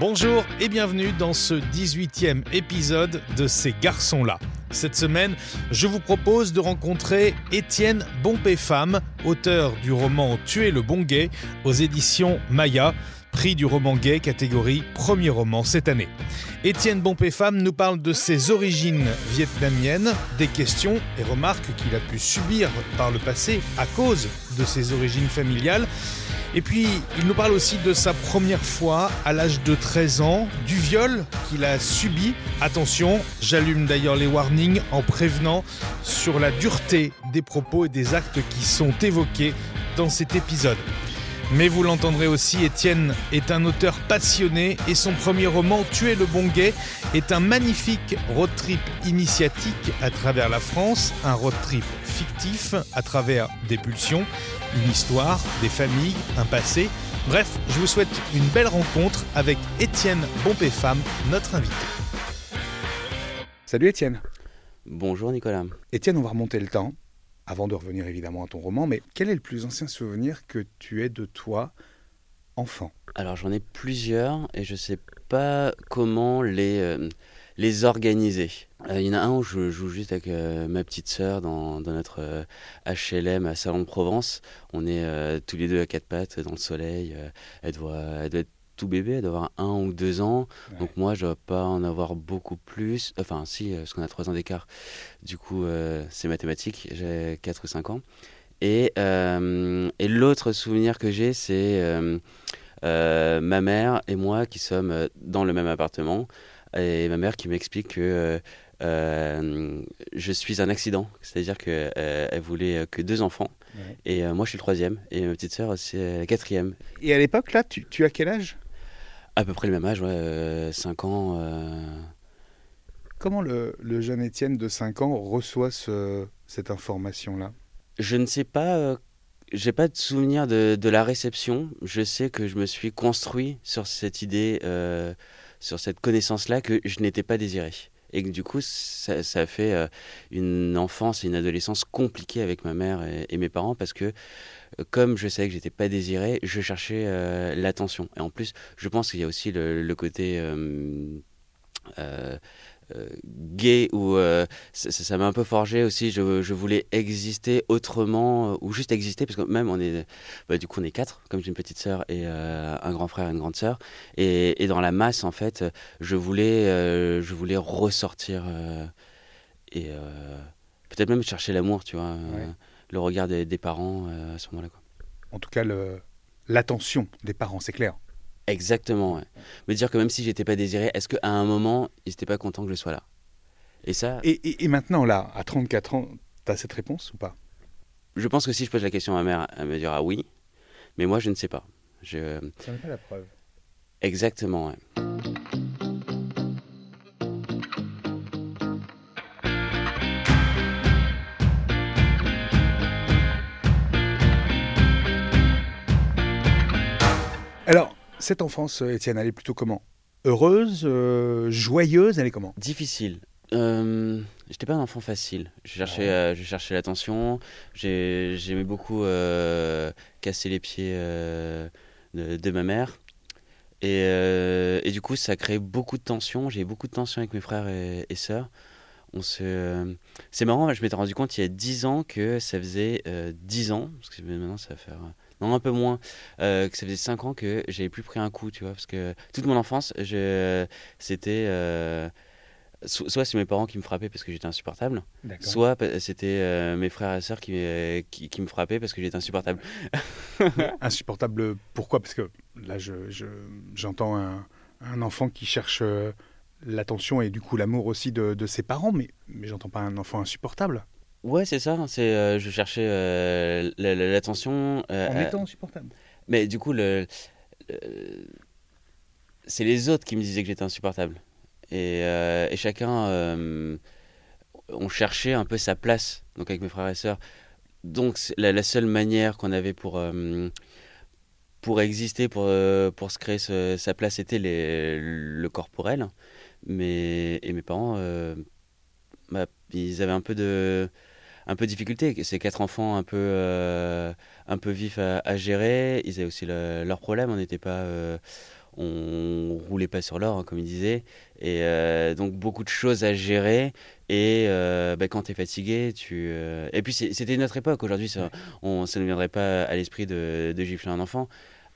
Bonjour et bienvenue dans ce 18e épisode de Ces garçons-là. Cette semaine, je vous propose de rencontrer Étienne Bompé-Femme, auteur du roman Tuer le bon gay aux éditions Maya, prix du roman gay catégorie premier roman cette année. Étienne Bompé-Femme nous parle de ses origines vietnamiennes, des questions et remarques qu'il a pu subir par le passé à cause de ses origines familiales et puis, il nous parle aussi de sa première fois à l'âge de 13 ans, du viol qu'il a subi. Attention, j'allume d'ailleurs les warnings en prévenant sur la dureté des propos et des actes qui sont évoqués dans cet épisode. Mais vous l'entendrez aussi, Étienne est un auteur passionné et son premier roman, Tuer le bon gay, est un magnifique road trip initiatique à travers la France, un road trip fictif à travers des pulsions, une histoire, des familles, un passé. Bref, je vous souhaite une belle rencontre avec Étienne Bompé-Femme, notre invité. Salut Étienne. Bonjour Nicolas. Étienne, on va remonter le temps avant de revenir évidemment à ton roman, mais quel est le plus ancien souvenir que tu aies de toi, enfant? Alors j'en ai plusieurs et je sais pas comment les, euh, les organiser. Euh, il y en a un où je joue juste avec euh, ma petite sœur dans, dans, notre HLM à Salon de Provence. On est tous les deux à quatre pattes dans le soleil. elle, doit, elle doit être tout bébé, elle doit avoir un ou deux ans. Donc moi, je dois pas en avoir beaucoup plus. Enfin, si, parce qu'on a trois ans d'écart. Du coup, euh, c'est mathématique. J'ai quatre ou cinq ans. Et, euh, et l'autre souvenir que j'ai, c'est euh, ma mère et moi qui sommes dans le même appartement. Et ma mère qui m'explique que je suis un accident. C'est-à-dire qu'elle elle voulait que deux enfants. Et moi, je suis le troisième. Et ma petite sœur, c'est la quatrième. Et à l'époque, là, tu, tu as quel âge? À peu près le même âge, ouais, 5 euh, ans. Euh. Comment le, jeune Étienne de 5 ans reçoit cette information-là? Je ne sais pas, euh, j'ai pas de souvenir de, la réception. Je sais que je me suis construit sur cette idée, sur cette connaissance-là que je n'étais pas désiré. Et que du coup, ça, a fait une enfance et une adolescence compliquée avec ma mère et mes parents parce que comme je savais que j'étais pas désiré, je cherchais euh, l'attention. Et en plus, je pense qu'il y a aussi le, côté euh, euh, gay où ça m'a un peu forgé aussi. Je, voulais exister autrement ou juste exister parce que même on est, bah, du coup, on est quatre, comme j'ai une petite sœur et un grand frère et une grande sœur. Et, dans la masse, en fait, je voulais, je voulais ressortir et peut-être même chercher l'amour, tu vois le regard des, parents euh, à ce moment-là. En tout cas, l'attention des parents, c'est clair. Exactement. Ouais. Me dire que même si j'étais pas désiré, est-ce qu'à un moment, ils n'étaient pas contents que je sois là? Et ça. Et, maintenant, là, à 34 ans, tu as cette réponse ou pas? Je pense que si je pose la question à ma mère, elle me dira oui. Mais moi, je ne sais pas. Je... Ça n'est pas la preuve. Exactement, ouais. Alors, cette enfance, euh, Étienne, elle est plutôt comment? Heureuse, euh, joyeuse, elle est comment? Difficile. Euh, J'étais pas un enfant facile. Je cherchais, euh, je cherchais l'attention. J'aimais beaucoup casser les pieds de, ma mère. Et, du coup, ça a créé beaucoup de tensions. J'ai eu beaucoup de tensions avec mes frères et, et sœurs. On se... C'est marrant, je m'étais rendu compte il y a 10 ans que ça faisait 10 ans, parce que maintenant ça va faire non un peu moins, euh, que ça faisait 5 ans que j'avais plus pris un coup, tu vois, parce que toute mon enfance, c'était euh, soit c'est mes parents qui me frappaient parce que j'étais insupportable, soit c'était euh, mes frères et sœurs qui, qui, me frappaient parce que j'étais insupportable. insupportable, pourquoi? Parce que là, j'entends je, un, un, enfant qui cherche l'attention et du coup l'amour aussi de, de, ses parents, mais, mais j'entends pas un enfant insupportable. Ouais, c'est ça. C'est, euh, je cherchais euh, l'attention. Euh, en étant insupportable. Mais du coup, le, c'est les autres qui me disaient que j'étais insupportable. Et, et chacun, on cherchait un peu sa place, donc avec mes frères et sœurs. Donc la, la, seule manière qu'on avait pour, pour exister, pour, pour se créer sa place, c'était les, le corporel. Mais, et mes parents, bah, ils avaient un peu de un peu de difficulté. C'est quatre enfants un peu, euh, un peu vifs à, gérer. Ils avaient aussi leurs problèmes. On n'était pas, euh, on roulait pas sur l'or, hein, comme il disait. Et euh, donc beaucoup de choses à gérer. Et bah, quand tu es fatigué, tu. Et puis c'était une autre époque. Aujourd'hui, ça, on, ça ne viendrait pas à l'esprit de, de gifler un enfant.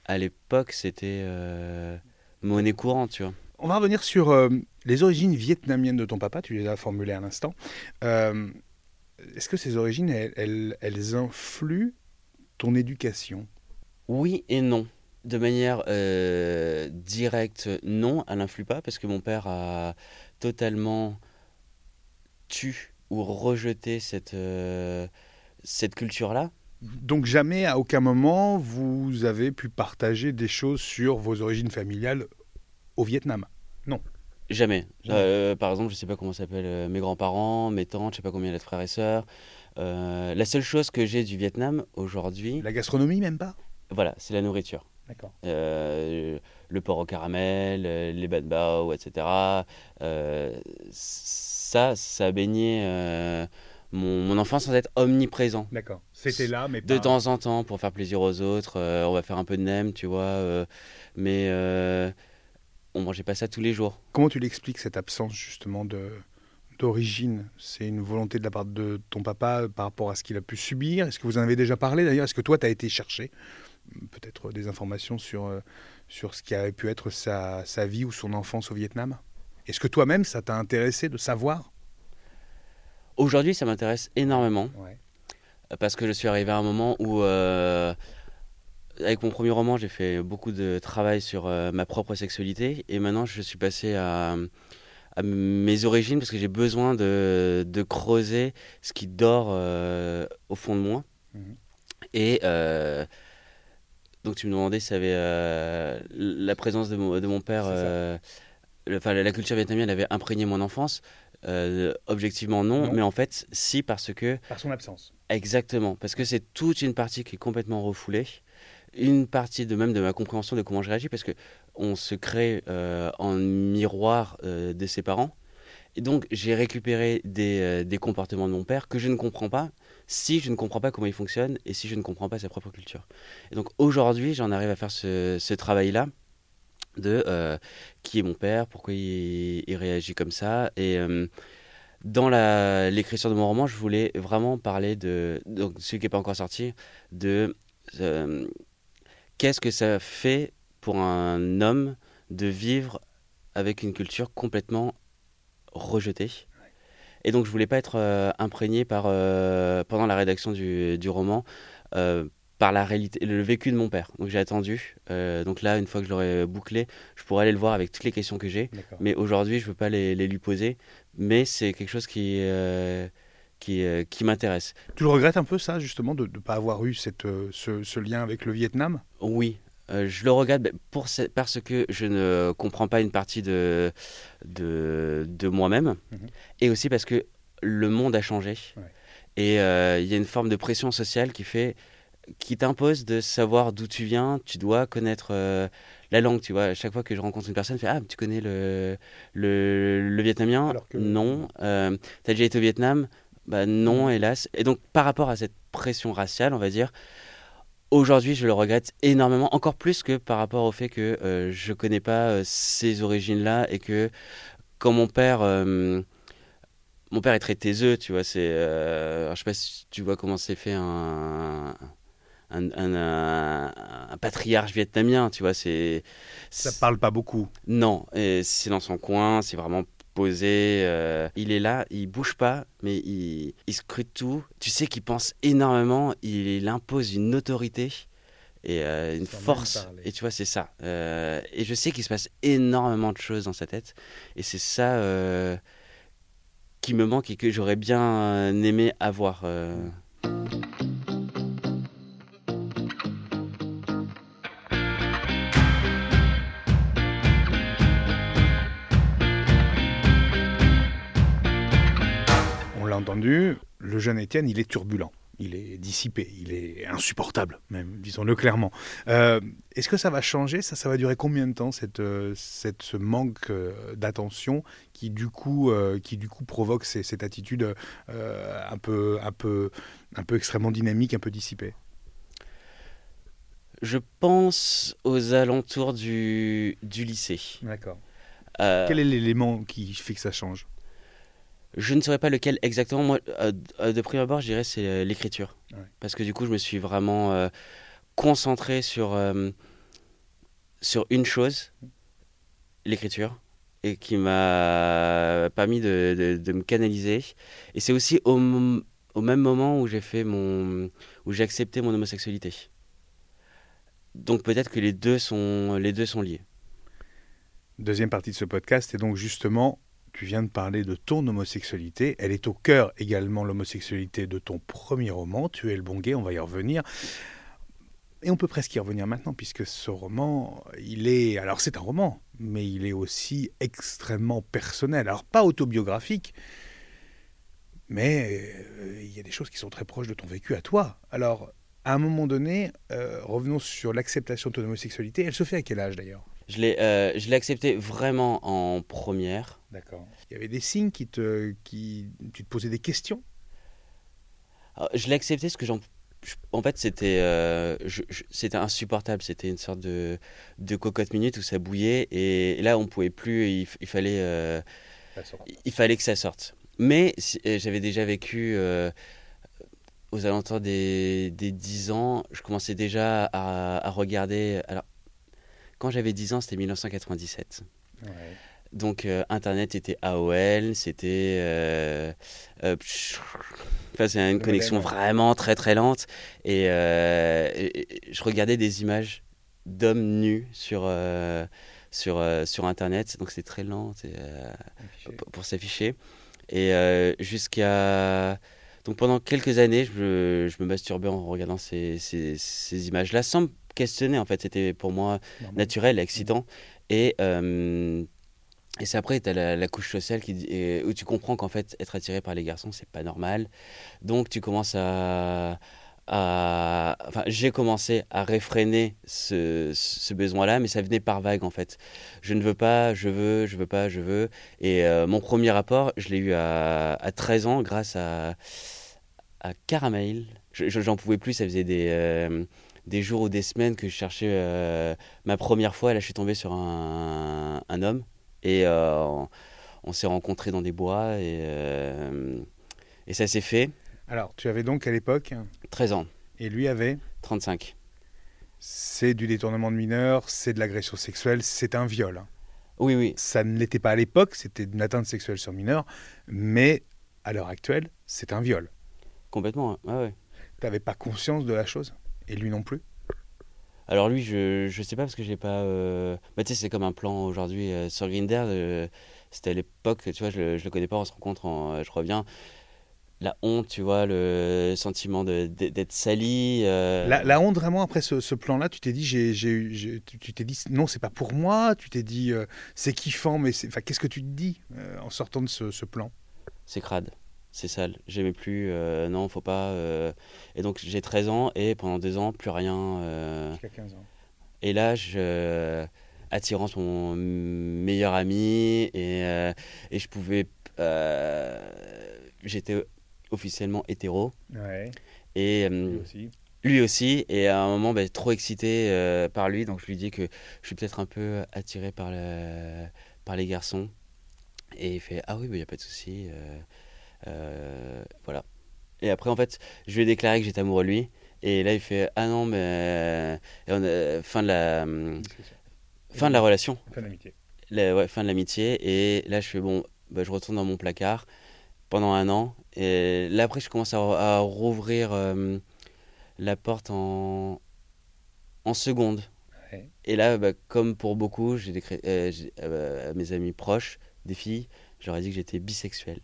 À l'époque, c'était monnaie courante, tu vois. On va revenir sur euh, les origines vietnamiennes de ton papa, tu les as formulées à l'instant. Euh, Est-ce que ces origines, elles, elles- elles influent ton éducation? Oui et non. De manière euh, directe, non, elle n'influe pas parce que mon père a totalement tu ou rejeté cette, euh, cette culture-là. Donc jamais, à aucun moment, vous avez pu partager des choses sur vos origines familiales au Vietnam. Jamais. Jamais. Euh, par exemple, je sais pas comment s'appellent euh, mes grands-parents, mes tantes, je sais pas combien il y a de frères et sœurs. Euh, la seule chose que j'ai du Vietnam aujourd'hui, La gastronomie, même pas? Voilà, c'est la nourriture. D'accord. Euh, le porc au caramel, les bad bao, etc. Ça, ça a baigné mon, mon enfance sans être omniprésent. D'accord. C'était là, mais De pas... temps en temps, pour faire plaisir aux autres, on va faire un peu de nem, tu vois. mais on mangeait pas ça tous les jours. Comment tu l'expliques, cette absence, justement, de d'origine? C'est une volonté de la part de ton papa par rapport à ce qu'il a pu subir? Est-ce que vous en avez déjà parlé, d'ailleurs? Est-ce que toi, tu as été chercher peut-être des informations sur, euh, sur ce qui avait pu être sa, sa vie ou son enfance au Vietnam? Est-ce que toi-même, ça t'a intéressé de savoir? Aujourd'hui, ça m'intéresse énormément. Ouais. parce que je suis arrivé à un moment où, euh, avec mon premier roman, j'ai fait beaucoup de travail sur euh, ma propre sexualité et maintenant je suis passé à, à mes origines parce que j'ai besoin de, de creuser ce qui dort euh, au fond de moi. Mhm. Et euh, donc tu me demandais si ça avait la présence de mon, de mon père, le- la culture vietnamienne avait imprégné mon enfance. Euh, objectivement non, Non. mais en fait si parce que Par son absence. Exactement, parce que c'est toute une partie qui est complètement refoulée, une partie de même de ma compréhension de comment je réagis, parce que on se crée euh, en miroir euh, de ses parents, et donc j'ai récupéré des, euh, des comportements de mon père que je ne comprends pas si je ne comprends pas comment il fonctionne et si je ne comprends pas sa propre culture. Et donc aujourd'hui, j'en arrive à faire ce, ce travail-là de qui est mon père, pourquoi il, réagit comme ça, et dans l'écriture de mon roman, je voulais vraiment parler de, donc celui qui n'est pas encore sorti, de qu'est-ce que ça fait pour un homme de vivre avec une culture complètement rejetée? Et donc je voulais pas être euh, imprégné par, euh, pendant la rédaction du, du roman euh, par la réalité, le vécu de mon père. Donc j'ai attendu. Euh, donc là, une fois que je l'aurai bouclé, je pourrai aller le voir avec toutes les questions que j'ai. Mais aujourd'hui, je ne veux pas les, les lui poser. Mais c'est quelque chose qui, euh, qui, euh, qui m'intéresse. Tu le regrettes un peu, ça, justement, de ne pas avoir eu cette, euh, ce, ce lien avec le Vietnam? Oui, euh, je le regrette pour ce- parce que je ne comprends pas une partie de, de, de moi-même. Mhm. Et aussi parce que le monde a changé. Ouais. Et euh, il y a une forme de pression sociale qui fait qui t'impose de savoir d'où tu viens, tu dois connaître euh, la langue, tu vois. À chaque fois que je rencontre une personne, je fais Ah, tu connais le, le, le vietnamien? Que- Non. Euh, T'as déjà été au Vietnam? Bah non, hélas. Et donc, par rapport à cette pression raciale, on va dire, aujourd'hui, je le regrette énormément, encore plus que par rapport au fait que euh, je connais pas euh, ces origines-là et que quand mon père. euh, mon père est très taiseux, tu vois. C'est, euh, je sais pas si tu vois comment c'est fait un, un, un- un- un patriarche vietnamien, tu vois. C'est, Ça parle pas beaucoup. non, et c'est dans son coin, c'est vraiment posé. euh, il est là, il bouge pas, mais il, il scrute tout. Tu sais qu'il pense énormément, il, il impose une autorité et euh, une force. Et tu vois, c'est ça. Euh, et je sais qu'il se passe énormément de choses dans sa tête. Et c'est ça qui me manque et que j'aurais bien aimé avoir. euh. Entendu, le jeune Étienne, il est turbulent. Il est dissipé, il est insupportable, même, disons-le clairement. Euh, Est-ce que ça va changer? Ça, ça va durer combien de temps, cette, euh, cette, ce manque euh, d'attention qui, du coup, euh, qui, du coup, provoque ces- cette attitude euh, un, peu, un, peu, un peu extrêmement dynamique, un peu dissipée? Je pense aux alentours du, du lycée. D'accord. Quel est l'élément qui fait que ça change? Je ne saurais pas lequel exactement. Moi, euh, euh, de prime abord, je dirais c'est euh, l'écriture. Ouais. Parce que du coup, je me suis vraiment euh, concentré sur, euh, sur une chose, l'écriture, et qui m'a permis de, de- de me canaliser. Et c'est aussi au, au même moment où j'ai fait mon, où j'ai accepté mon homosexualité. Donc peut-être que les deux sont, les deux sont liés. Deuxième partie de ce podcast, et donc justement, tu viens de parler de ton homosexualité. Elle est au cœur également, l'homosexualité de ton premier roman, Tu es le bon gay, on va y revenir. Et on peut presque y revenir maintenant, puisque ce roman, il est... Alors c'est un roman, mais il est aussi extrêmement personnel. Alors pas autobiographique, mais euh, il y a des choses qui sont très proches de ton vécu à toi. Alors, à un moment donné, euh, revenons sur l'acceptation de ton homosexualité. Elle se fait à quel âge d'ailleurs? Je l'ai, euh, je l'ai accepté vraiment en première. D'accord. Il y avait des signes qui te, qui, tu te posais des questions? Alors, je l'ai accepté parce que j'en. je- En fait, c'était euh, c'était insupportable. C'était une sorte de, de cocotte minute où ça bouillait. Et là, on pouvait plus. Il, fallait, euh, il fallait que ça sorte. Mais si- euh, j'avais déjà vécu euh, aux alentours des, des 10 ans. Je commençais déjà à, à regarder. Alors, quand j'avais 10 ans, c'était 1997. Donc euh, Internet était AOL, c'était... euh, euh, enfin, c'est une connexion vraiment très très lente. Et, et- et je regardais des images d'hommes nus sur, sur, sur Internet. Donc c'était très lent et, pour, pour s'afficher. Et jusqu'à... Donc pendant quelques années, je me, je me masturbais en regardant ces, ces, ces images-là sans me questionner en fait. C'était pour moi naturel, excitant. Et, euh, et c'est après, tu as la, couche sociale où tu comprends qu'en fait, être attiré par les garçons, c'est pas normal. Donc tu commences à. enfin, j'ai commencé à réfréner ce, besoin-là, mais ça venait par vague en fait. Je ne veux pas, je veux, je veux pas, je veux. Et euh, mon premier rapport, je l'ai eu à, à 13 ans grâce à, à Caramel. Je- je- J'en pouvais plus, ça faisait des. euh, des jours ou des semaines que je cherchais euh, ma première fois, là je suis tombé sur un homme et euh, on, on s'est rencontrés dans des bois et, euh, et ça s'est fait. Alors, tu avais donc à l'époque, 13 ans, et lui avait, 35. c'est du détournement de mineurs, c'est de l'agression sexuelle, c'est un viol. hein. Oui, oui, Ça ne l'était pas à l'époque, c'était une atteinte sexuelle sur mineur, mais à l'heure actuelle, c'est un viol. complètement. ouais, ouais. Tu n'avais pas conscience de la chose, et lui non plus. Alors lui, je, je sais pas parce que j'ai pas. euh, Bah, tu sais, c'est comme un plan aujourd'hui euh, sur Grindr. euh, C'était à l'époque, tu vois, je, je le connais pas, on se rencontre, en- je reviens. La honte, tu vois, le sentiment d'être sali. La, la honte, vraiment, après ce, ce plan-là, tu t'es dit, j'ai, tu t'es dit, non, c'est pas pour moi. Tu t'es dit, c'est kiffant, mais qu'est-ce que tu te dis en sortant de ce, ce plan? C'est crade, c'est sale, j'aimais plus, euh, non, faut pas. euh. Et donc j'ai 13 ans et pendant deux ans, plus rien. euh. Jusqu'à 15 ans. Et là, je. Attirance mon meilleur ami et, euh, et je pouvais. euh, J'étais officiellement hétéro Ouais, et lui euh, aussi. lui aussi. Et à un moment, bah, trop excité euh, par lui, donc je lui dis que je suis peut-être un peu attiré par, le, par les garçons. Et il fait Ah oui, il n'y a pas de souci. euh, voilà. Et après, en fait, je lui ai déclaré que j'étais amoureux de lui. Et là, il fait Ah non, mais. Et on a- fin, de la, fin de la relation, Fin d'amitié. la- ouais, fin de l'amitié. Et là, je fais Bon, bah, je retourne dans mon placard pendant un an. Et là, après, je commence à, à rouvrir euh, la porte en, en seconde. Ouais. Et là, bah, comme pour beaucoup, j'ai décré- euh, euh, mes amis proches, des filles, je leur ai dit que j'étais bisexuel.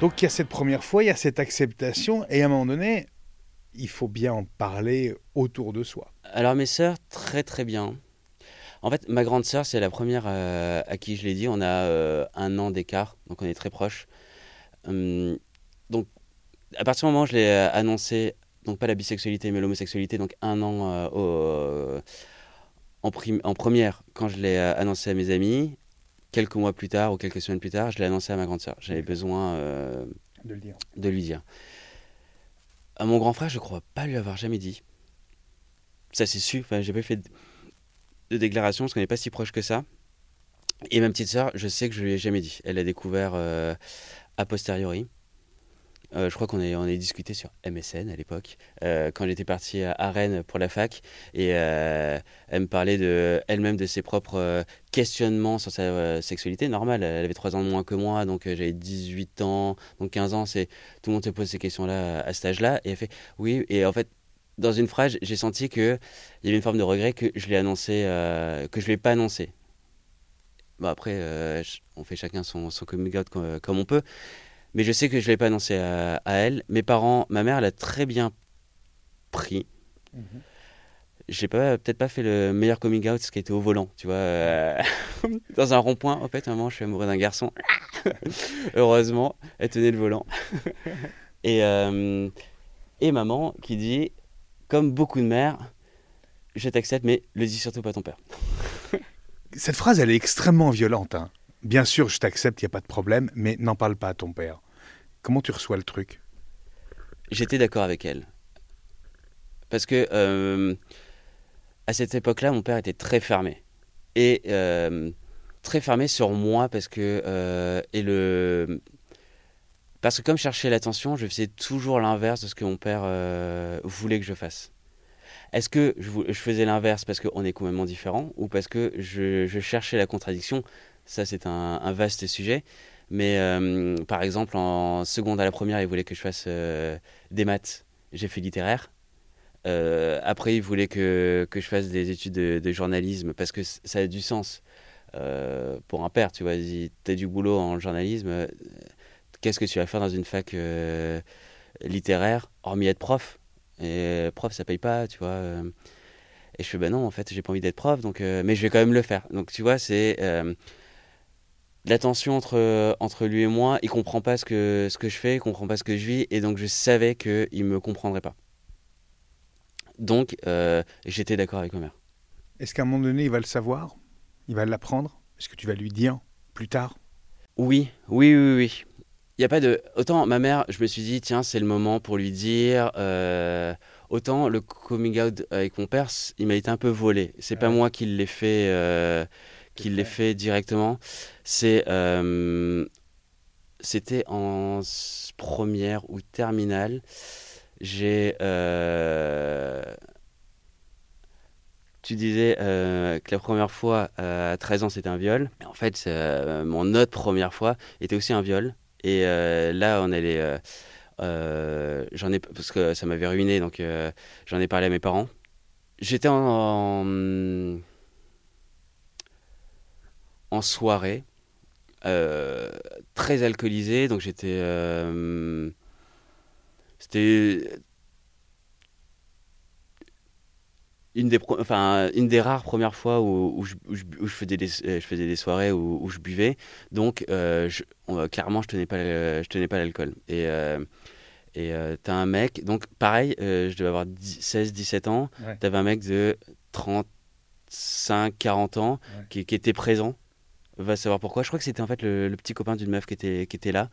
Donc il y a cette première fois, il y a cette acceptation, et à un moment donné, il faut bien en parler autour de soi. Alors mes sœurs, très très bien. En fait, ma grande sœur, c'est la première euh, à qui je l'ai dit. On a euh, un an d'écart, donc on est très proches. Hum, donc, à partir du moment où je l'ai euh, annoncé, donc pas la bisexualité, mais l'homosexualité, donc un an au- en première, quand je l'ai annoncé à mes amis, quelques mois plus tard ou quelques semaines plus tard, je l'ai annoncé à ma grande sœur. J'avais besoin de, le dire. de lui dire. À mon grand frère, je crois pas lui avoir jamais dit. Ça, c'est sûr. Enfin, j'ai pas fait de déclaration parce qu'on n'est pas si proche que ça. Et ma petite sœur, je sais que je lui ai jamais dit. Elle a découvert euh, a posteriori. Euh, je crois qu'on on est discuté sur MSN à l'époque, euh, quand j'étais parti à Rennes pour la fac. Et elle me parlait de, elle-même de ses propres questionnements sur sa sexualité. Normal, elle avait 3 ans de moins que moi, donc j'avais 18 ans, donc 15 ans. Tout le monde se pose ces questions-là à, cet âge-là. Et elle fait oui. Et en fait, dans une phrase, j'ai senti qu'il y avait une forme de regret que je l'ai annoncé, que je ne l'ai pas annoncé. Bon, après, euh, on fait chacun son, son coming out comme, on peut. Mais je sais que je ne l'ai pas annoncé à, elle. Mes parents, ma mère, elle a très bien pris. Je mhm. J'ai pas, peut-être pas fait le meilleur coming out, ce qui était au volant, tu vois. Euh, dans un rond-point, en fait, maman, je suis amoureux d'un garçon. Heureusement, elle tenait le volant. et, euh, et maman qui dit, comme beaucoup de mères, je t'accepte, mais le dis surtout pas à ton père. Cette phrase, elle est extrêmement violente. Hein. Bien sûr, je t'accepte, il n'y a pas de problème, mais n'en parle pas à ton père. Comment tu reçois le truc? J'étais d'accord avec elle. Parce que euh, à cette époque-là, mon père était très fermé. Et euh, très fermé sur moi parce que euh, et le parce que comme je cherchais l'attention, je faisais toujours l'inverse de ce que mon père voulait que je fasse. Est-ce que je, faisais l'inverse parce qu'on est complètement différents ou parce que je, cherchais la contradiction? Ça, c'est un, vaste sujet. Mais euh, par exemple, en seconde à la première, il voulait que je fasse euh, des maths. J'ai fait littéraire. Euh, après, il voulait que, que, je fasse des études de, journalisme parce que ça a du sens. pour un père, tu vois, si tu as du boulot en journalisme, qu'est-ce que tu vas faire dans une fac littéraire, hormis être prof? Et prof, ça paye pas, tu vois. Euh. Et je fais, ben non, en fait, j'ai pas envie d'être prof, donc, euh, mais je vais quand même le faire. Donc, tu vois, c'est euh, la tension entre, entre lui et moi. Il comprend pas ce que, ce que je fais, il comprend pas ce que je vis, et donc je savais qu'il me comprendrait pas. Donc, j'étais d'accord avec ma mère. Est-ce qu'à un moment donné, il va le savoir? Il va l'apprendre? Est-ce que tu vas lui dire plus tard? Oui, oui, oui, oui il y a pas de autant ma mère je me suis dit tiens c'est le moment pour lui dire euh, autant le coming out avec mon père il m'a été un peu volé. C'est pas moi qui l'ai fait euh, qui l'ai fait directement. C'est euh, c'était en première ou terminale. J'ai tu disais que la première fois à 13 ans c'était un viol. En fait, mon autre première fois était aussi un viol. Et euh, là, on allait. Euh, euh, j'en ai parce que ça m'avait ruiné, donc j'en ai parlé à mes parents. J'étais en, en, soirée, très alcoolisé, donc j'étais. C'était une des, enfin, une des rares premières fois où, où, je, où, je, faisais, des, je faisais des soirées où, où je buvais. Donc, euh, je, clairement, je tenais pas, je tenais pas l'alcool. Et, euh, et euh, t'as un mec, donc pareil, je devais avoir 16-17 ans. T'avais un mec de 35, 40 ans qui, qui, était présent. Va savoir pourquoi. Je crois que c'était en fait le, petit copain d'une meuf qui était, qui était là.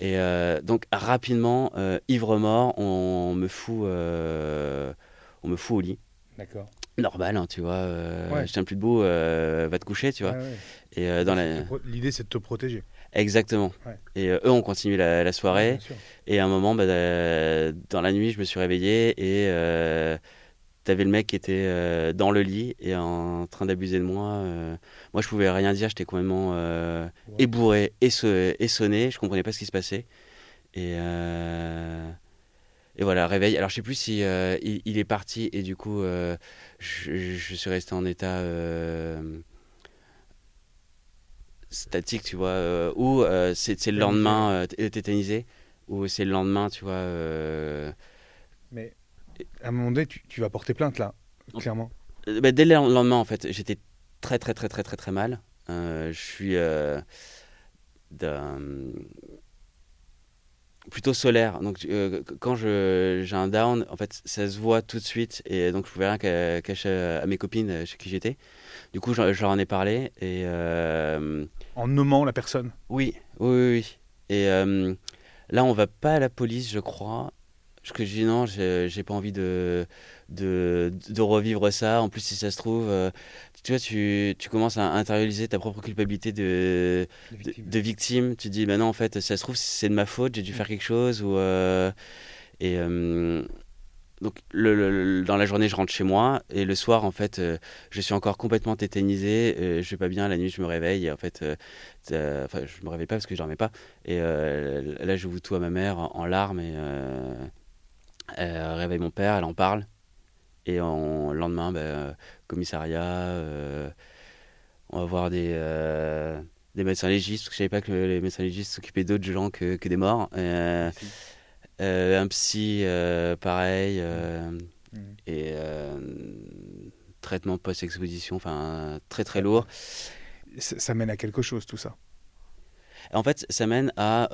Et donc, rapidement, ivre mort, on, me fout, on me fout au lit. D'accord. Normal, hein, tu vois. Euh, Je tiens plus debout, euh, va te coucher, tu vois. Et euh, dans la... L'idée, c'est de te protéger. Exactement. Et eux ont continué la, soirée. et à un moment, bah, dans la nuit, je me suis réveillé et t'avais le mec qui était dans le lit et en train d'abuser de moi. moi, je pouvais rien dire, j'étais complètement ébourré et, sonné. Je comprenais pas ce qui se passait. Et et voilà, réveil. Alors je sais plus si euh, il, est parti et du coup euh, je, suis resté en état euh, statique, tu vois, ou c'est le lendemain tétanisé, ou c'est le lendemain, tu vois. Mais à un moment donné, tu, vas porter plainte là, clairement. Bah, dès le lendemain, en fait, j'étais très très très très très très mal. je suis d'un plutôt solaire. Donc euh, quand j'ai un down, en fait, ça se voit tout de suite et donc je pouvais rien cacher à mes copines chez qui j'étais. Du coup, je, leur en ai parlé et en nommant la personne? Oui, oui, oui. Et là, on va pas à la police, je crois. Que je dis non, j'ai pas envie de, de, de, revivre ça. En plus, si ça se trouve, euh, tu vois, tu, tu, commences à intérioriser ta propre culpabilité de, de, victime. Tu dis, maintenant, en fait, si ça se trouve, c'est de ma faute, j'ai dû faire mm. quelque chose. Ou, euh, et euh, donc, le, dans la journée, je rentre chez moi. Et le soir, en fait, je suis encore complètement tétanisé. je vais pas bien. La nuit, je me réveille. Et en fait, enfin, je me réveille pas parce que je dormais pas. Et là, je vous tout à ma mère en larmes. Et elle réveille mon père, elle en parle. Et en, le lendemain, ben, commissariat, euh, on va voir des, euh, des médecins légistes, parce que je savais pas que les médecins légistes s'occupaient d'autres gens que, que, des morts. Euh, un psy, pareil. Mmh. Et traitement post-exposition, enfin très très lourd. Ça, mène à quelque chose tout ça En fait, ça mène à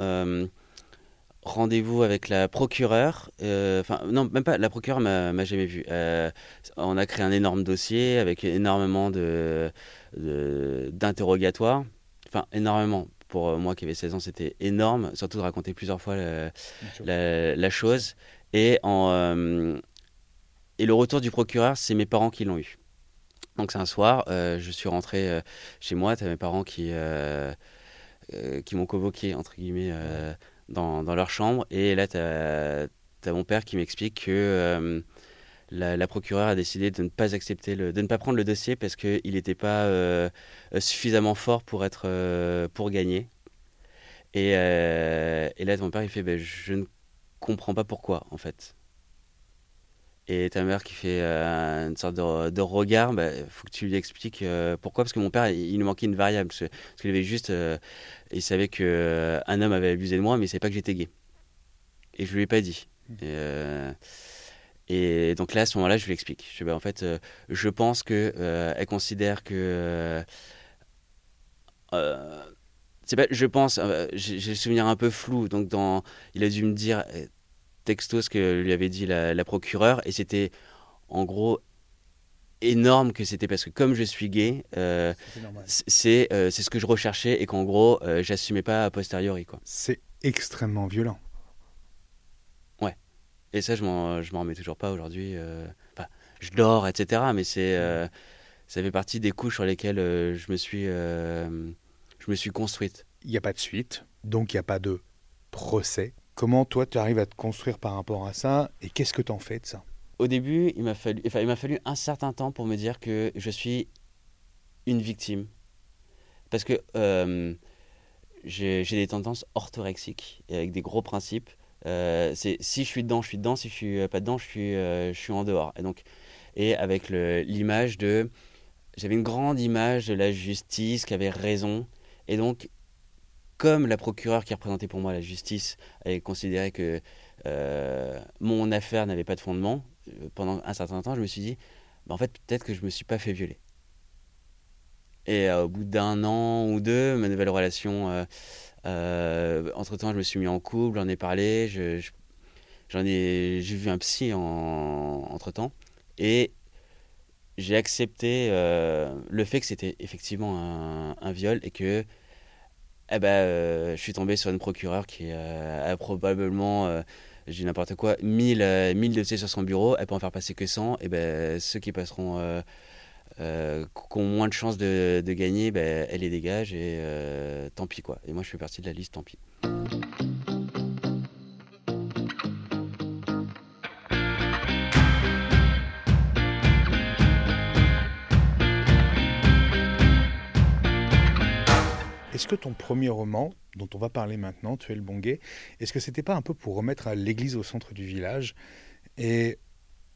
rendez-vous avec la procureure. Euh, enfin, non, même pas, la procureure m'a jamais vu. Euh, on a créé un énorme dossier avec énormément de d'interrogatoires. Enfin, énormément. Pour moi qui avais 16 ans, c'était énorme, surtout de raconter plusieurs fois la, la, chose. Et, en, euh, et le retour du procureur, c'est mes parents qui l'ont eu. Donc c'est un soir, je suis rentré chez moi, tu as mes parents qui, qui m'ont convoqué, entre guillemets, dans, leur chambre. Et là, tu as, mon père qui m'explique que euh, la, procureure a décidé de ne pas accepter, de ne pas prendre le dossier parce qu'il n'était pas euh, suffisamment fort pour, être, euh, pour gagner. Et, et, là, mon père, il fait ben, Je ne comprends pas pourquoi, en fait. Et ta mère qui fait une sorte de, de regard, il ben, faut que tu lui expliques pourquoi. Parce que mon père, il, nous manquait une variable. Parce, qu'il avait juste il savait qu'un euh, homme avait abusé de moi, mais il savait pas que j'étais gay. Et je lui ai pas dit. Mmh. Euh, et, donc là, à ce moment-là, je lui explique. Je, ben, en fait, euh, je pense que elle considère que. c'est pas, je pense, j'ai le souvenir un peu flou. Donc, dans, il a dû me dire texto ce que lui avait dit la, la procureure, et c'était en gros énorme que c'était parce que comme je suis gay, euh, c'est euh, c'est ce que je recherchais et qu'en gros, euh, j'assumais pas a posteriori. quoi. C'est extrêmement violent. Ouais. Et ça, je m'en remets toujours pas aujourd'hui. Enfin, je dors, etc. Mais c'est ça fait partie des couches sur lesquelles je, me suis, je me suis construite. Il n'y a pas de suite, donc il n'y a pas de procès. Comment toi, tu arrives à te construire par rapport à ça et qu'est-ce que tu en fais de ça? Au début, il m'a fallu, enfin, il m'a fallu un certain temps pour me dire que je suis une victime. Parce que euh, j'ai des tendances orthorexiques avec des gros principes. Euh, c'est si je suis dedans, je suis dedans. Si je suis pas dedans, je suis, euh, je suis en dehors. Et donc, et avec l'image de, j'avais une grande image de la justice qui avait raison. Et donc, comme la procureure qui représentait pour moi la justice avait considéré que mon affaire n'avait pas de fondement, euh, pendant un certain temps, je me suis dit, bah, en fait, peut-être que je me suis pas fait violer. Et euh, au bout d'un an ou deux, ma nouvelle relation, euh, entre temps, je me suis mis en couple, j'en ai parlé, j'en ai, j'ai vu un psy en, entre temps, et j'ai accepté le fait que c'était effectivement un, viol et que eh ben, je suis tombé sur une procureure qui a probablement j'ai n'importe quoi, 1000, 1000 euh, dossiers sur son bureau, elle peut en faire passer que 100, et ben ceux qui passeront, euh, euh, qui ont moins de chances de, de gagner, ben, elle les dégage et tant pis quoi. Et moi je fais partie de la liste, tant pis. Ton premier roman, dont on va parler maintenant, Tu es le bon gay, est-ce que c'était pas un peu pour remettre l'église au centre du village et,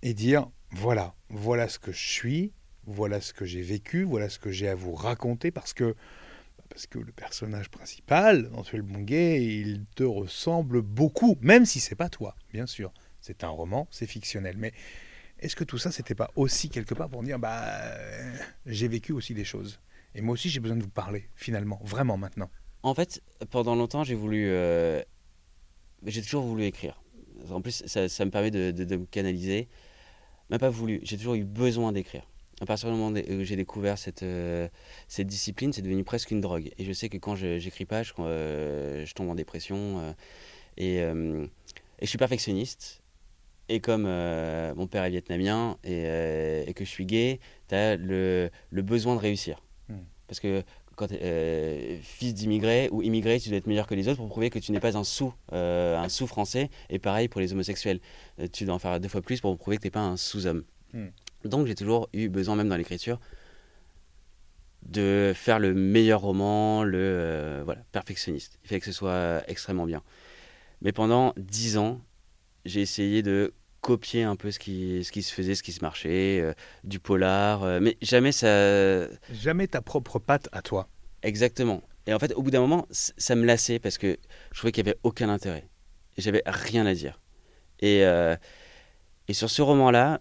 dire voilà, voilà ce que je suis, voilà ce que j'ai vécu, voilà ce que j'ai à vous raconter parce que parce que le personnage principal dans le bon gay, il te ressemble beaucoup, même si c'est pas toi, bien sûr. C'est un roman, c'est fictionnel, mais est-ce que tout ça, c'était pas aussi quelque part pour dire bah j'ai vécu aussi des choses? Et moi aussi, j'ai besoin de vous parler, finalement, vraiment maintenant. En fait, pendant longtemps, j'ai voulu euh, j'ai toujours voulu écrire. En plus, ça, me permet de, de, me canaliser. Même pas voulu, j'ai toujours eu besoin d'écrire. À partir du moment où j'ai découvert cette, euh, discipline, c'est devenu presque une drogue. Et je sais que quand je n'écris pas, je, euh, je, tombe en dépression. Et, je suis perfectionniste. Et comme mon père est vietnamien et, que je suis gay, tu as le, besoin de réussir. Parce que quand es fils d'immigré ou immigré, tu dois être meilleur que les autres pour prouver que tu n'es pas un sous, un sous français. Et pareil pour les homosexuels, tu dois en faire deux fois plus pour prouver que tu n'es pas un sous-homme. Hmm. Donc j'ai toujours eu besoin, même dans l'écriture, de faire le meilleur roman, le euh, voilà, perfectionniste. Il fallait que ce soit extrêmement bien. Mais pendant dix ans, j'ai essayé de copier un peu ce qui, ce qui se faisait, ce qui se marchait, euh, du polar, euh, mais jamais ça... Jamais ta propre patte à toi. Exactement. Et en fait, au bout d'un moment, ça me lassait parce que je trouvais qu'il n'y avait aucun intérêt. Et j'avais rien à dire. Et, et sur ce roman-là,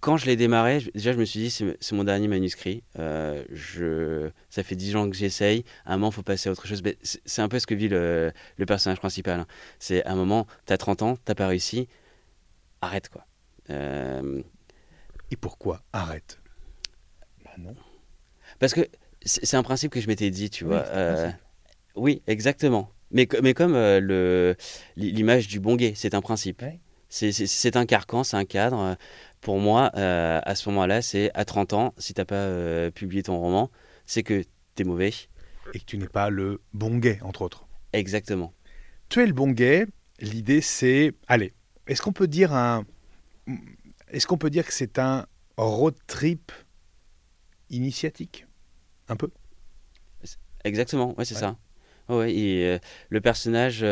quand je l'ai démarré, déjà je me suis dit c'est mon dernier manuscrit. Euh, je, ça fait dix ans que j'essaye. À un moment, il faut passer à autre chose. C'est un peu ce que vit le, le personnage principal. Hein. C'est à un moment, tu as 30 ans, tu pas réussi. Arrête quoi. Euh, Et pourquoi arrête? Bah non. Parce que c'est un principe que je m'étais dit, tu vois. Euh, oui, exactement. Mais, mais comme l'image du bon gay, c'est un principe. C'est un carcan, c'est un cadre pour moi, euh, à ce moment-là, c'est à 30 ans, si tu n'as pas euh, publié ton roman, c'est que tu es mauvais. Et que tu n'es pas le bon gay, entre autres. Exactement. Tu es le bon gay, l'idée c'est, allez, est-ce qu'on peut dire un, est-ce qu'on peut dire que c'est un road trip initiatique, un peu? Exactement, ouais, c'est ça. Ouais, et, euh, le personnage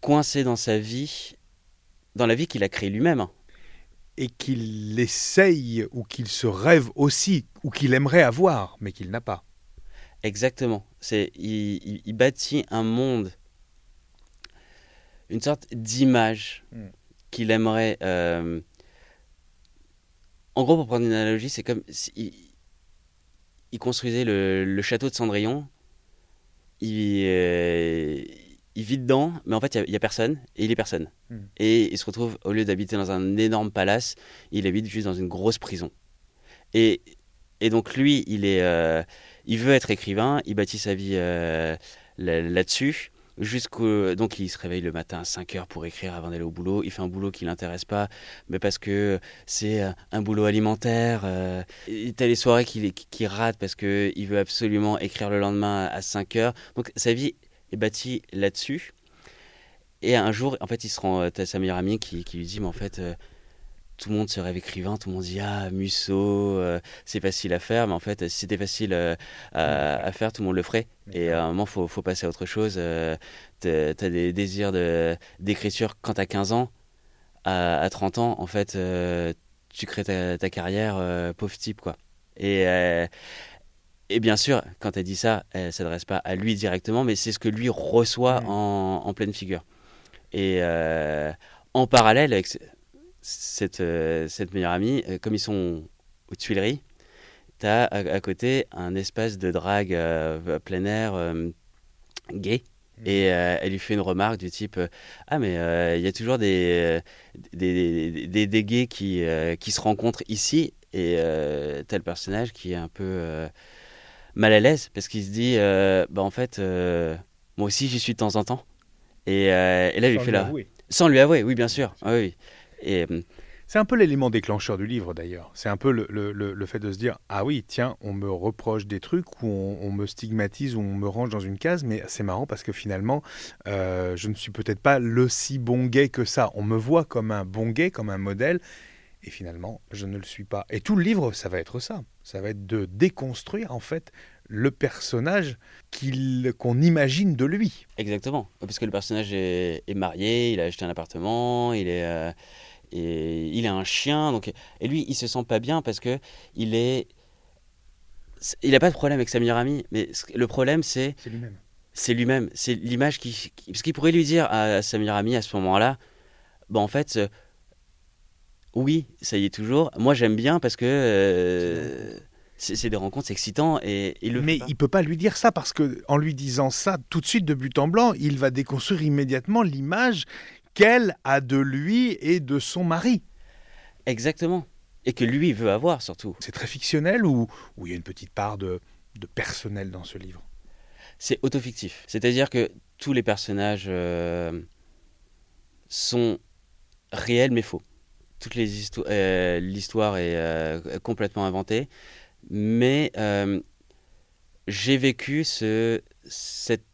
coincé dans sa vie, dans la vie qu'il a créée lui-même. Hein et qu'il essaye ou qu'il se rêve aussi ou qu'il aimerait avoir, mais qu'il n'a pas. Exactement. C'est il, bâtit un monde, une sorte d'image hmm. qu'il aimerait. Euh, en gros, pour prendre une analogie, c'est comme s'il il construisait le, château de Cendrillon. Il, euh, il vit dedans, mais en fait, il n'y a, personne, et il est personne. Hmm. Et il se retrouve, au lieu d'habiter dans un énorme palace, il habite juste dans une grosse prison. Et, et donc, lui, il, est, euh, il veut être écrivain, il bâtit sa vie là-dessus. Jusqu'au donc il se réveille le matin à 5 heures pour écrire avant d'aller au boulot. Il fait un boulot qui l'intéresse pas, mais parce que c'est euh, un boulot alimentaire. il a les soirées qu'il qui rate parce que il veut absolument écrire le lendemain à 5 heures. Donc sa vie est bâti là-dessus. Et un jour, en fait, il se rend, à sa meilleure amie qui, qui, lui dit, mais en fait, euh, tout le monde se rêve écrivain, tout le monde dit, ah, Musso, euh, c'est facile à faire, mais en fait, si c'était facile euh, à, faire, tout le monde le ferait. Et à un moment, il faut, faut, passer à autre chose. tu as, des désirs d'écriture quand tu as 15 ans. À, à, 30 ans, en fait, tu crées ta, ta carrière, pauvre type, quoi. Et et bien sûr, quand elle dit ça, elle ne s'adresse pas à lui directement, mais c'est ce que lui reçoit en, pleine figure. Et euh, en parallèle avec cette, euh, cette meilleure amie, euh, comme ils sont aux Tuileries, tu as à, côté un espace de drague plein air gay. Mmh. Et elle lui fait une remarque du type Ah, mais il y a toujours des, des, des, des gays qui, qui se rencontrent ici. Et tel personnage qui est un peu mal à l'aise parce qu'il se dit euh, bah en fait euh, moi aussi j'y suis de temps en temps et, euh, et là il fait là sans lui avouer oui bien sûr ah oui et c'est un peu l'élément déclencheur du livre d'ailleurs. C'est un peu le, le, le, fait de se dire Ah oui, tiens, on me reproche des trucs ou on, me stigmatise ou on me range dans une case, mais c'est marrant parce que finalement, je ne suis peut-être pas le si bon gay que ça. On me voit comme un bon gay, comme un modèle, et finalement, je ne le suis pas. Et tout le livre, ça va être ça. Ça va être de déconstruire en fait le personnage qu'on imagine de lui. Exactement. Parce que le personnage est, marié, il a acheté un appartement, il est, euh, et, il a un chien. Donc, et lui, il se sent pas bien parce que il est. Il n'a pas de problème avec sa meilleure amie, mais le problème, c'est. C'est lui-même. C'est lui-même. C'est l'image qui, Parce qu'il pourrait lui dire à sa meilleure amie à ce moment-là bon, en fait oui, ça y est toujours. Moi, j'aime bien parce que. Euh, c'est des rencontres excitantes et il le Mais il peut pas lui dire ça parce que en lui disant ça tout de suite de but en blanc, il va déconstruire immédiatement l'image qu'elle a de lui et de son mari. Exactement. Et que lui veut avoir surtout. C'est très fictionnel ou il y a une petite part de, de personnel dans ce livre? C'est autofictif. C'est-à-dire que tous les personnages euh, sont réels mais faux. Toutes les euh, l'histoire est euh, complètement inventée mais j'ai vécu ce, cette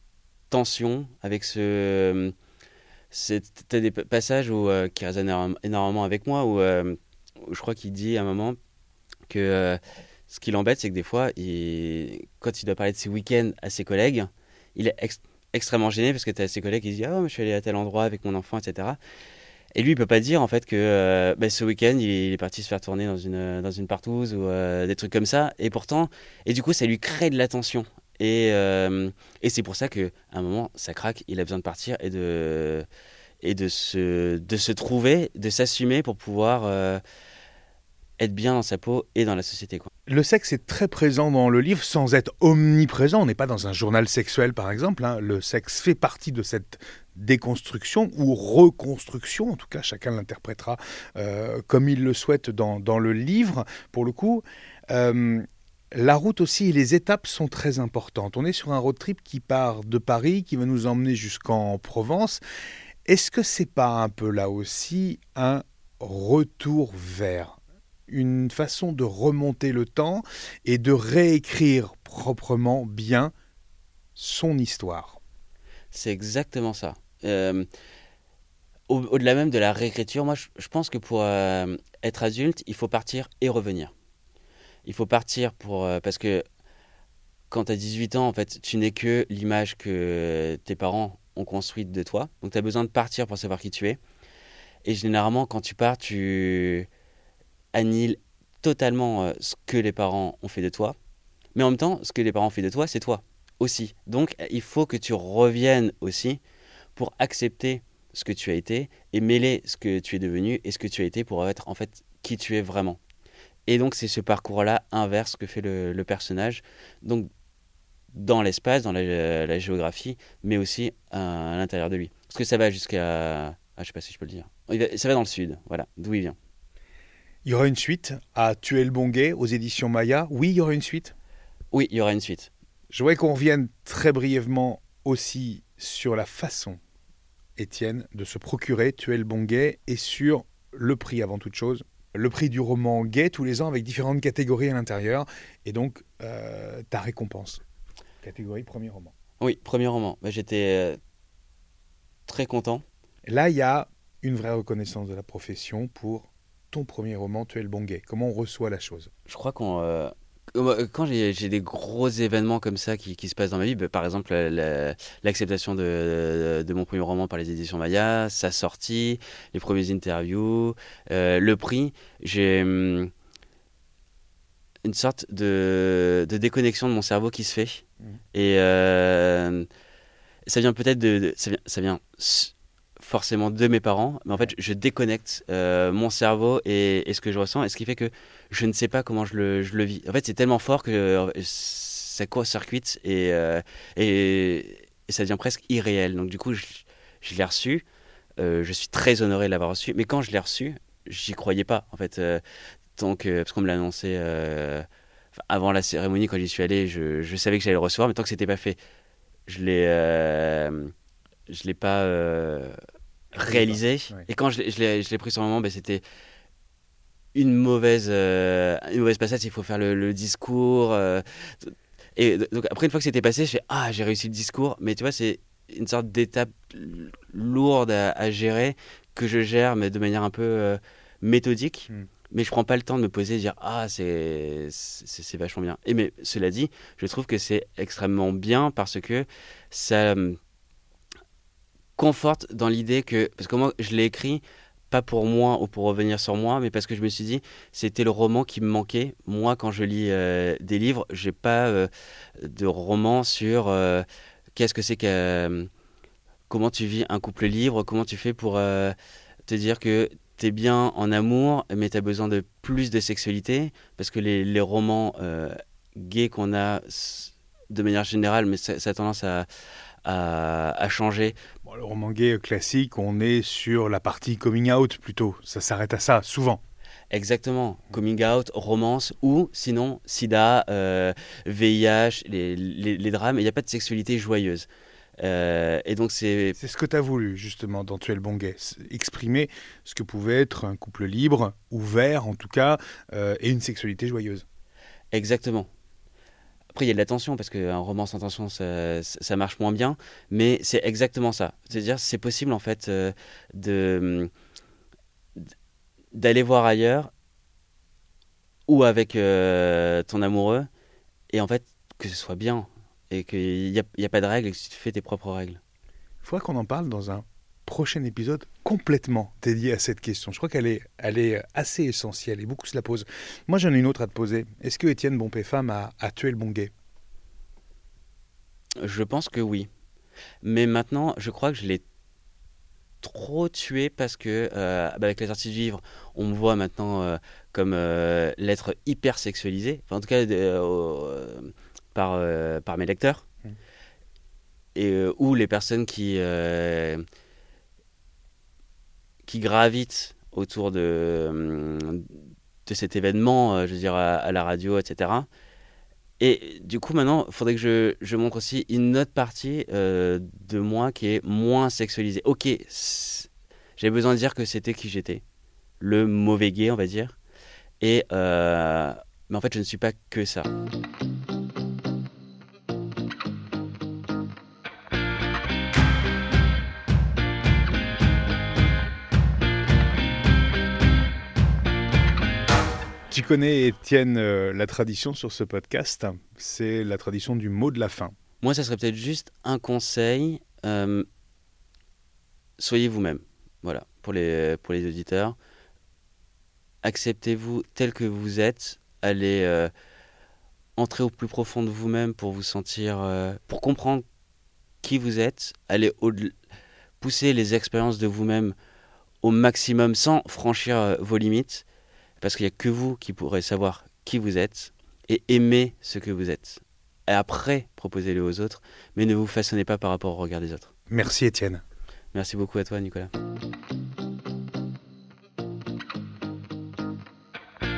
tension avec ce. C'était des passages où, euh, qui résonnent énormément avec moi, euh, où, je crois qu'il dit à un moment que ce qui l'embête, c'est que des fois, quand il doit parler de ses week-ends à ses collègues, il est extrêmement gêné parce que tu as ses collègues qui disent Ah, je suis allé à tel endroit avec mon enfant, etc. Et lui, il peut pas dire en fait que euh, bah, ce week-end, il, est parti se faire tourner dans une, dans une partouze ou euh, des trucs comme ça. Et pourtant, et du coup, ça lui crée de l'attention. Et, euh, et c'est pour ça qu'à un moment, ça craque, il a besoin de partir et de, et de, se, de se trouver, de s'assumer pour pouvoir être bien dans sa peau et dans la société. Le sexe est très présent dans le livre sans être omniprésent. On n'est pas dans un journal sexuel, par exemple. Hein. Le sexe fait partie de cette déconstruction ou reconstruction, en tout cas chacun l'interprétera euh, comme il le souhaite dans, dans, le livre. Pour le coup, euh, la route aussi et les étapes sont très importantes. On est sur un road trip qui part de Paris, qui va nous emmener jusqu'en Provence. Est-ce que c'est pas un peu là aussi un retour vers une façon de remonter le temps et de réécrire proprement bien son histoire? C'est exactement ça. Euh, au-delà même de la réécriture, moi je, pense que pour euh, être adulte, il faut partir et revenir. Il faut partir pour euh, parce que quand tu as 18 ans, en fait, tu n'es que l'image que tes parents ont construite de toi. Donc tu as besoin de partir pour savoir qui tu es. Et généralement, quand tu pars, tu annihile totalement euh, ce que les parents ont fait de toi. Mais en même temps, ce que les parents ont fait de toi, c'est toi aussi. Donc, il faut que tu reviennes aussi pour accepter ce que tu as été et mêler ce que tu es devenu et ce que tu as été pour être en fait qui tu es vraiment. Et donc, c'est ce parcours-là inverse que fait le, personnage. Donc, dans l'espace, dans la, géographie, mais aussi à, l'intérieur de lui. Parce que ça va jusqu'à. Ah, je sais pas si je peux le dire. Ça va dans le sud, voilà, d'où il vient. Il y aura une suite à Tuer le bon gay aux éditions Maya. Oui, il y aura une suite? Oui, il y aura une suite. Je voudrais qu'on revienne très brièvement aussi sur la façon, Étienne, de se procurer Tuer le bon gay et sur le prix avant toute chose. Le prix du roman gay tous les ans avec différentes catégories à l'intérieur et donc euh, ta récompense. Catégorie premier roman. Oui, premier roman. Bah, j'étais euh, très content. Là, il y a une vraie reconnaissance de la profession pour ton premier roman, Tu es le bon gay Comment on reçoit la chose? Je crois qu'on. Euh, quand j'ai des gros événements comme ça qui, se passent dans ma vie, bah, par exemple l'acceptation de, mon premier roman par les éditions Maya, sa sortie, les premières interviews, euh, le prix, j'ai hum, une sorte de, déconnexion de mon cerveau qui se fait. Mmh. Et ça vient peut-être de, ça vient, ça vient forcément de mes parents, mais en fait, je déconnecte euh, mon cerveau et, ce que je ressens, et ce qui fait que je ne sais pas comment je le, je le vis. En fait, c'est tellement fort que euh, ça court-circuite et, euh, et, ça devient presque irréel. Donc, du coup, je, l'ai reçu. je suis très honoré de l'avoir reçu, mais quand je l'ai reçu, j'y croyais pas, en fait. donc, parce qu'on me l'a annoncé avant la cérémonie, quand j'y suis allé, je, je savais que j'allais le recevoir, mais tant que c'était pas fait, je l'ai je l'ai pas réalisé. Et quand je l'ai pris sur le moment, ben, c'était une mauvaise, euh, une mauvaise passage. Il faut faire le, discours. Euh, et donc après, une fois que c'était passé, je fais Ah, j'ai réussi le discours. Mais tu vois, c'est une sorte d'étape lourde à, gérer que je gère, mais de manière un peu euh, méthodique. Hmm. Mais je prends pas le temps de me poser et dire Ah, c'est vachement bien. Et mais cela dit, je trouve que c'est extrêmement bien parce que ça conforte dans l'idée que, parce que moi je l'ai écrit pour moi ou pour revenir sur moi, mais parce que je me suis dit c'était le roman qui me manquait. Moi, quand je lis euh, des livres, j'ai pas euh, de roman sur euh, qu'est-ce que c'est que comment tu vis un couple libre, comment tu fais pour te dire que t'es bien en amour, mais t'as besoin de plus de sexualité, parce que les, romans gays qu'on a de manière générale, mais ça, a tendance à, à changer. Bon, le roman gay classique, on est sur la partie coming out plutôt. Ça s'arrête à ça, souvent. Exactement, coming out, romance, ou sinon sida, euh, VIH, les, les, les drames, il n'y a pas de sexualité joyeuse. Euh, et donc c'est C'est ce que tu as voulu, justement, dans Tu es le bon gay. C'est Exprimer ce que pouvait être un couple libre, ouvert en tout cas, euh, et une sexualité joyeuse. Exactement. Après, il y a de la tension, parce qu'un roman sans tension, ça, ça marche moins bien, mais c'est exactement ça. C'est-à-dire, c'est possible, en fait, euh, de d'aller voir ailleurs, ou avec euh, ton amoureux, et en fait, que ce soit bien, et qu'il n'y a, a pas de règles, et que tu fais tes propres règles. Il faudra qu'on en parle dans un prochain épisode complètement dédié à cette question. Je crois qu'elle est, elle est assez essentielle et beaucoup se la posent. Moi, j'en ai une autre à te poser. Est-ce que Étienne Bompé-Femme a, a tué le bon gay? Je pense que oui. Mais maintenant, je crois que je l'ai trop tué parce que, euh, bah, avec les artistes vivres, on me voit maintenant euh, comme euh, l'être hyper sexualisé, enfin, en tout cas euh, par, par mes lecteurs, Mm. et, ou les personnes qui, qui gravitent autour de, cet événement, euh, je veux dire, à, la radio, etc. Et du coup, maintenant, il faudrait que je, montre aussi une autre partie euh, de moi qui est moins sexualisée. Ok, j'ai besoin de dire que c'était qui j'étais. Le mauvais gay, on va dire. Et, euh, mais en fait, je ne suis pas que ça. Tu connais, Étienne, euh, la tradition sur ce podcast. C'est la tradition du mot de la fin. Moi, ça serait peut-être juste un conseil. euh, soyez vous-même. Voilà, pour les, pour les auditeurs. Acceptez-vous tel que vous êtes. Allez euh, entrer au plus profond de vous-même pour vous sentir. euh, pour comprendre qui vous êtes. Allez pousser les expériences de vous-même au maximum sans franchir vos limites. Parce qu'il n'y a que vous qui pourrez savoir qui vous êtes et aimer ce que vous êtes. Et après, proposez-le aux autres mais ne vous façonnez pas par rapport au regard des autres. Merci, Étienne. Merci beaucoup à toi, Nicolas.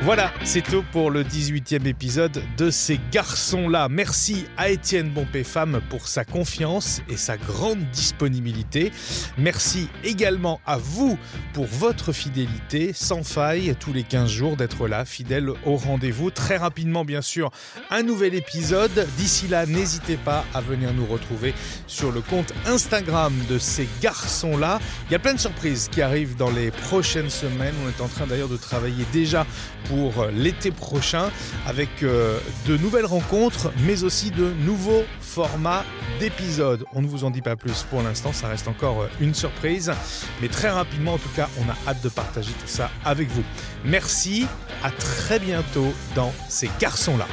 Voilà, c'est tout pour le 18e épisode de Ces garçons-là. Merci à Étienne Bompé-Femme pour sa confiance et sa grande disponibilité. Merci également à vous pour votre fidélité, sans faille, tous les 15 jours d'être là, fidèle au rendez-vous. Très rapidement, bien sûr, un nouvel épisode. D'ici là, n'hésitez pas à venir nous retrouver sur le compte Instagram de Ces garçons-là. Il y a plein de surprises qui arrivent dans les prochaines semaines. On est en train d'ailleurs de travailler déjà pour l'été prochain avec euh, de nouvelles rencontres, mais aussi de nouveaux formats d'épisodes. On ne vous en dit pas plus pour l'instant, ça reste encore euh, une surprise, mais très rapidement en tout cas, on a hâte de partager tout ça avec vous. Merci, à très bientôt dans ces garçons-là.